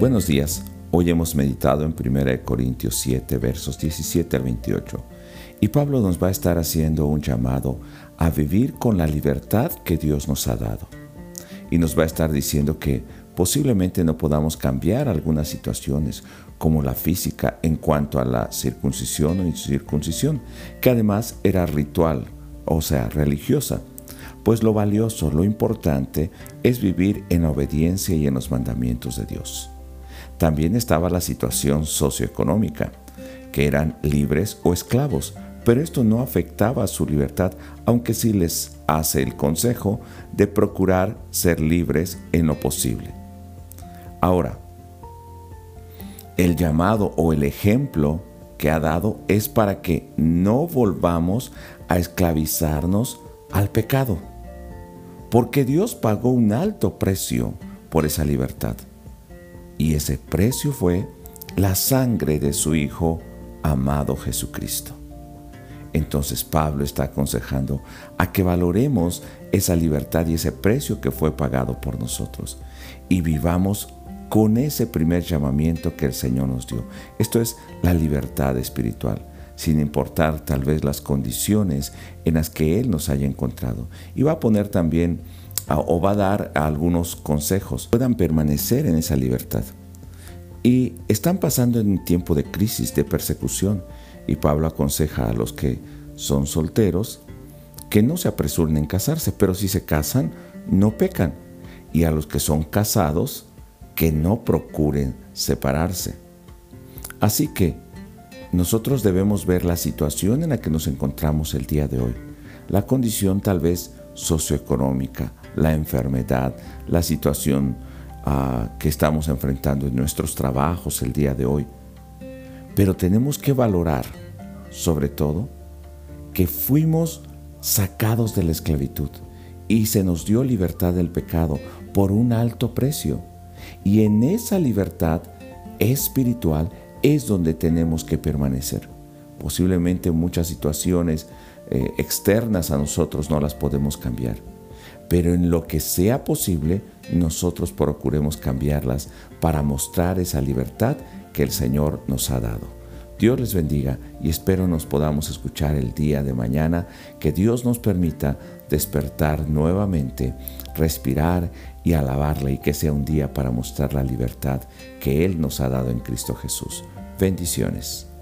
Buenos días. Hoy hemos meditado en 1 Corintios 7, versos 17 al 28. Y Pablo nos va a estar haciendo un llamado a vivir con la libertad que Dios nos ha dado. Y nos va a estar diciendo que posiblemente no podamos cambiar algunas situaciones, como la física en cuanto a la circuncisión o incircuncisión, que además era ritual, o sea, religiosa pues lo valioso, lo importante es vivir en obediencia y en los mandamientos de Dios. También estaba la situación socioeconómica, que eran libres o esclavos, pero esto no afectaba a su libertad, aunque sí les hace el consejo de procurar ser libres en lo posible. Ahora, el llamado o el ejemplo que ha dado es para que no volvamos a esclavizarnos al pecado, porque Dios pagó un alto precio por esa libertad. Y ese precio fue la sangre de su Hijo amado Jesucristo. Entonces Pablo está aconsejando a que valoremos esa libertad y ese precio que fue pagado por nosotros y vivamos con ese primer llamamiento que el Señor nos dio. Esto es la libertad espiritual, sin importar tal vez las condiciones en las que Él nos haya encontrado. Y va a poner también o va a dar algunos consejos, puedan permanecer en esa libertad. Y están pasando en un tiempo de crisis, de persecución, y Pablo aconseja a los que son solteros que no se apresuren en casarse, pero si se casan, no pecan, y a los que son casados, que no procuren separarse. Así que nosotros debemos ver la situación en la que nos encontramos el día de hoy, la condición tal vez socioeconómica, la enfermedad, la situación ah, que estamos enfrentando en nuestros trabajos el día de hoy. Pero tenemos que valorar, sobre todo, que fuimos sacados de la esclavitud y se nos dio libertad del pecado por un alto precio. Y en esa libertad espiritual es donde tenemos que permanecer. Posiblemente muchas situaciones eh, externas a nosotros no las podemos cambiar pero en lo que sea posible, nosotros procuremos cambiarlas para mostrar esa libertad que el Señor nos ha dado. Dios les bendiga y espero nos podamos escuchar el día de mañana, que Dios nos permita despertar nuevamente, respirar y alabarle y que sea un día para mostrar la libertad que Él nos ha dado en Cristo Jesús. Bendiciones.